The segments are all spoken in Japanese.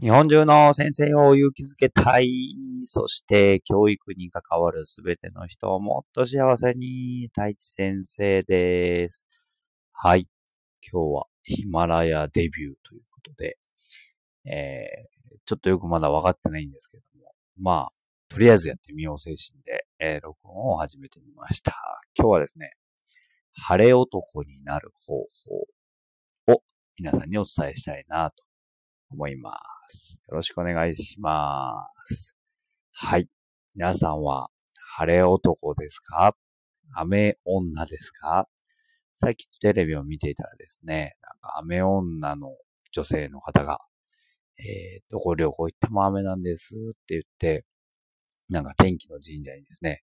日本中の先生を勇気づけたい。そして教育に関わるすべての人をもっと幸せに。太一先生です。はい。今日はヒマラヤデビューということで、えー、ちょっとよくまだ分かってないんですけども、まあ、とりあえずやってみよう精神で、えー、録音を始めてみました。今日はですね、晴れ男になる方法を皆さんにお伝えしたいなと思います。。よろしくお願いします。はい。皆さんは晴れ男ですか？雨女ですか？最近テレビを見ていたらですね、なんか雨女の女性の方が、えー、どこ旅行行っても雨なんですって言って、なんか天気の神社にですね、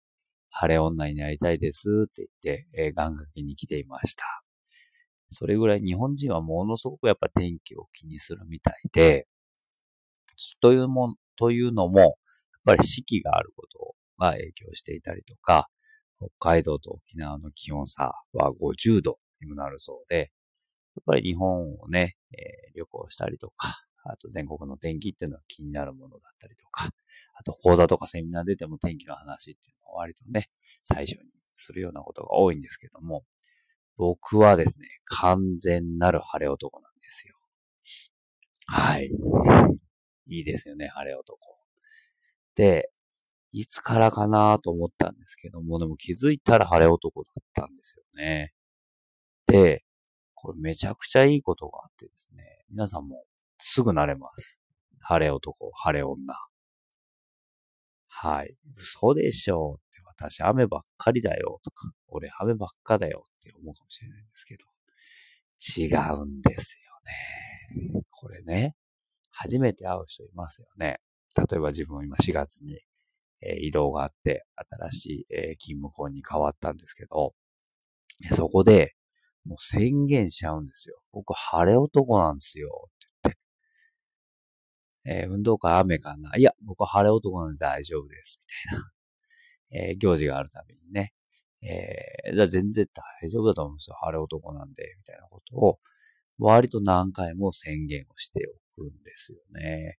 晴れ女になりたいですって言って、えー、願掛けに来ていました。それぐらい日本人はものすごくやっぱ天気を気にするみたいで、というもん、というのも、やっぱり四季があることが影響していたりとか、北海道と沖縄の気温差は50度にもなるそうで、やっぱり日本をね、えー、旅行したりとか、あと全国の天気っていうのは気になるものだったりとか、あと講座とかセミナー出ても天気の話っていうのは割とね、最初にするようなことが多いんですけども、僕はですね、完全なる晴れ男なんですよ。はい。いいですよね、晴れ男。で、いつからかなと思ったんですけども、でも気づいたら晴れ男だったんですよね。で、これめちゃくちゃいいことがあってですね、皆さんもすぐ慣れます。晴れ男、晴れ女。はい。嘘でしょう私雨ばっかりだよとか、俺雨ばっかだよって思うかもしれないんですけど、違うんですよね。これね、初めて会う人いますよね。例えば自分今4月に、え移動があって、新しい、え勤務校に変わったんですけど、そこで、もう宣言しちゃうんですよ。僕晴れ男なんですよ。って言って。えー、運動会雨かな？いや、僕晴れ男なんで大丈夫です。みたいな。えー、行事があるたびにね。えー、全然大丈夫だと思うんですよ。晴れ男なんで、みたいなことを、割と何回も宣言をしておくんですよね。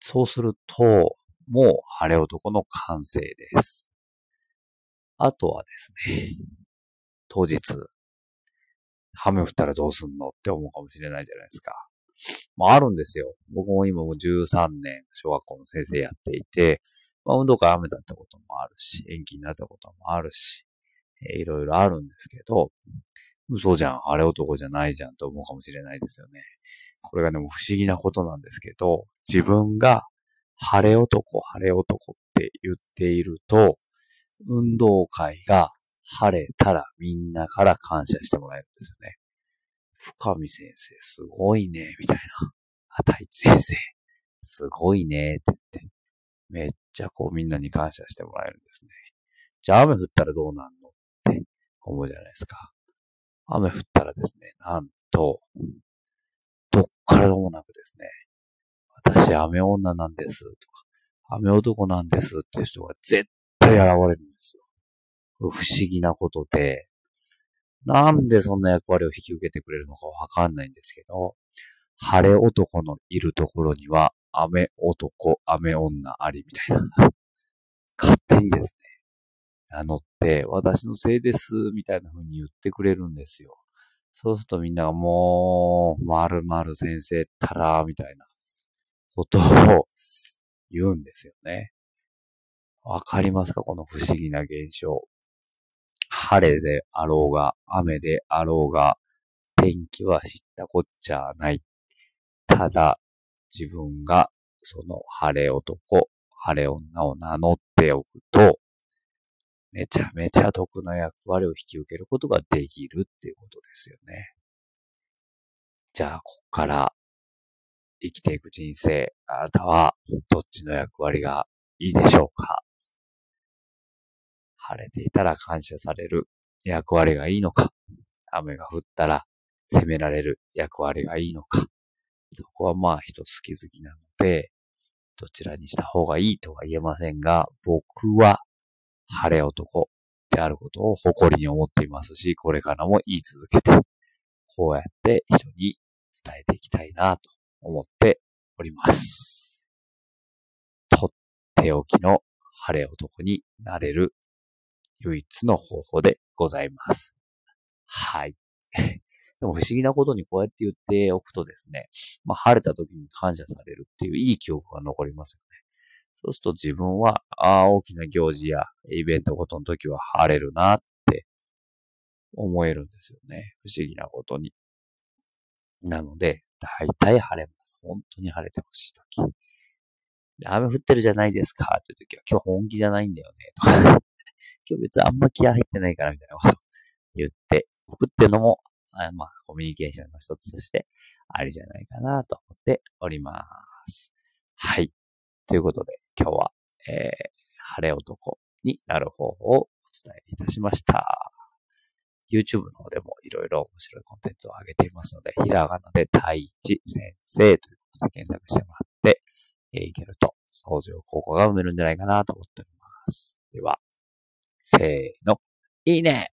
そうすると、もう晴れ男の完成です。あとはですね、当日、雨降ったらどうすんのって思うかもしれないじゃないですか。まああるんですよ。僕も今も13年小学校の先生やっていて、まあ運動会雨だったこともあるし、延期になったこともあるし、えー、いろいろあるんですけど、嘘じゃん、あれ男じゃないじゃんと思うかもしれないですよね。これがでも不思議なことなんですけど、自分が晴れ男、晴れ男って言っていると、運動会が晴れたらみんなから感謝してもらえるんですよね。深見先生、すごいね、みたいな。あたいち先生、すごいね、って言って、めっちゃあこうみんなに感謝してもらえるんですね。じゃあ雨降ったらどうなんのって思うじゃないですか。雨降ったらですね、なんと、どっからでもなくですね、私雨女なんですとか、雨男なんですっていう人が絶対現れるんですよ。不思議なことで、なんでそんな役割を引き受けてくれるのかわかんないんですけど、晴れ男のいるところには、雨男、雨女ありみたいな。勝手にですね、名乗って、私のせいです、みたいな風に言ってくれるんですよ。そうするとみんながもう、まる先生ったら、みたいなことを言うんですよね。わかりますか？この不思議な現象。晴れであろうが、雨であろうが、天気は知ったこっちゃない。ただ、自分がその晴れ男、晴れ女を名乗っておくと、めちゃめちゃ得な役割を引き受けることができるっていうことですよね。じゃあ、こっから生きていく人生、あなたはどっちの役割がいいでしょうか？晴れていたら感謝される役割がいいのか？雨が降ったら責められる役割がいいのか？そこはまあ人好き好きなので、どちらにした方がいいとは言えませんが、僕は晴れ男であることを誇りに思っていますし、これからも言い続けて、こうやって人に伝えていきたいなと思っております。とっておきの晴れ男になれる唯一の方法でございます。はい。でも不思議なことにこうやって言っておくとですね、まあ晴れた時に感謝されるっていういい記憶が残りますよね。そうすると自分は、ああ、大きな行事やイベントごとの時は晴れるなって思えるんですよね。不思議なことに。なので、大体晴れます。本当に晴れてほしい時。雨降ってるじゃないですかっていう時は、今日本気じゃないんだよね。とか 今日別にあんま気合入ってないからみたいなこと言っておくっていうのも、あまあ、コミュニケーションの一つとしてありじゃないかなと思っております。はい。ということで、今日は、えー、晴れ男になる方法をお伝えいたしました。YouTube の方でもいろいろ面白いコンテンツを上げていますので、ひらがなで太一先生ということで検索してもらって、えー、いけると相乗効果が生めるんじゃないかなと思っております。では、せーの、いいね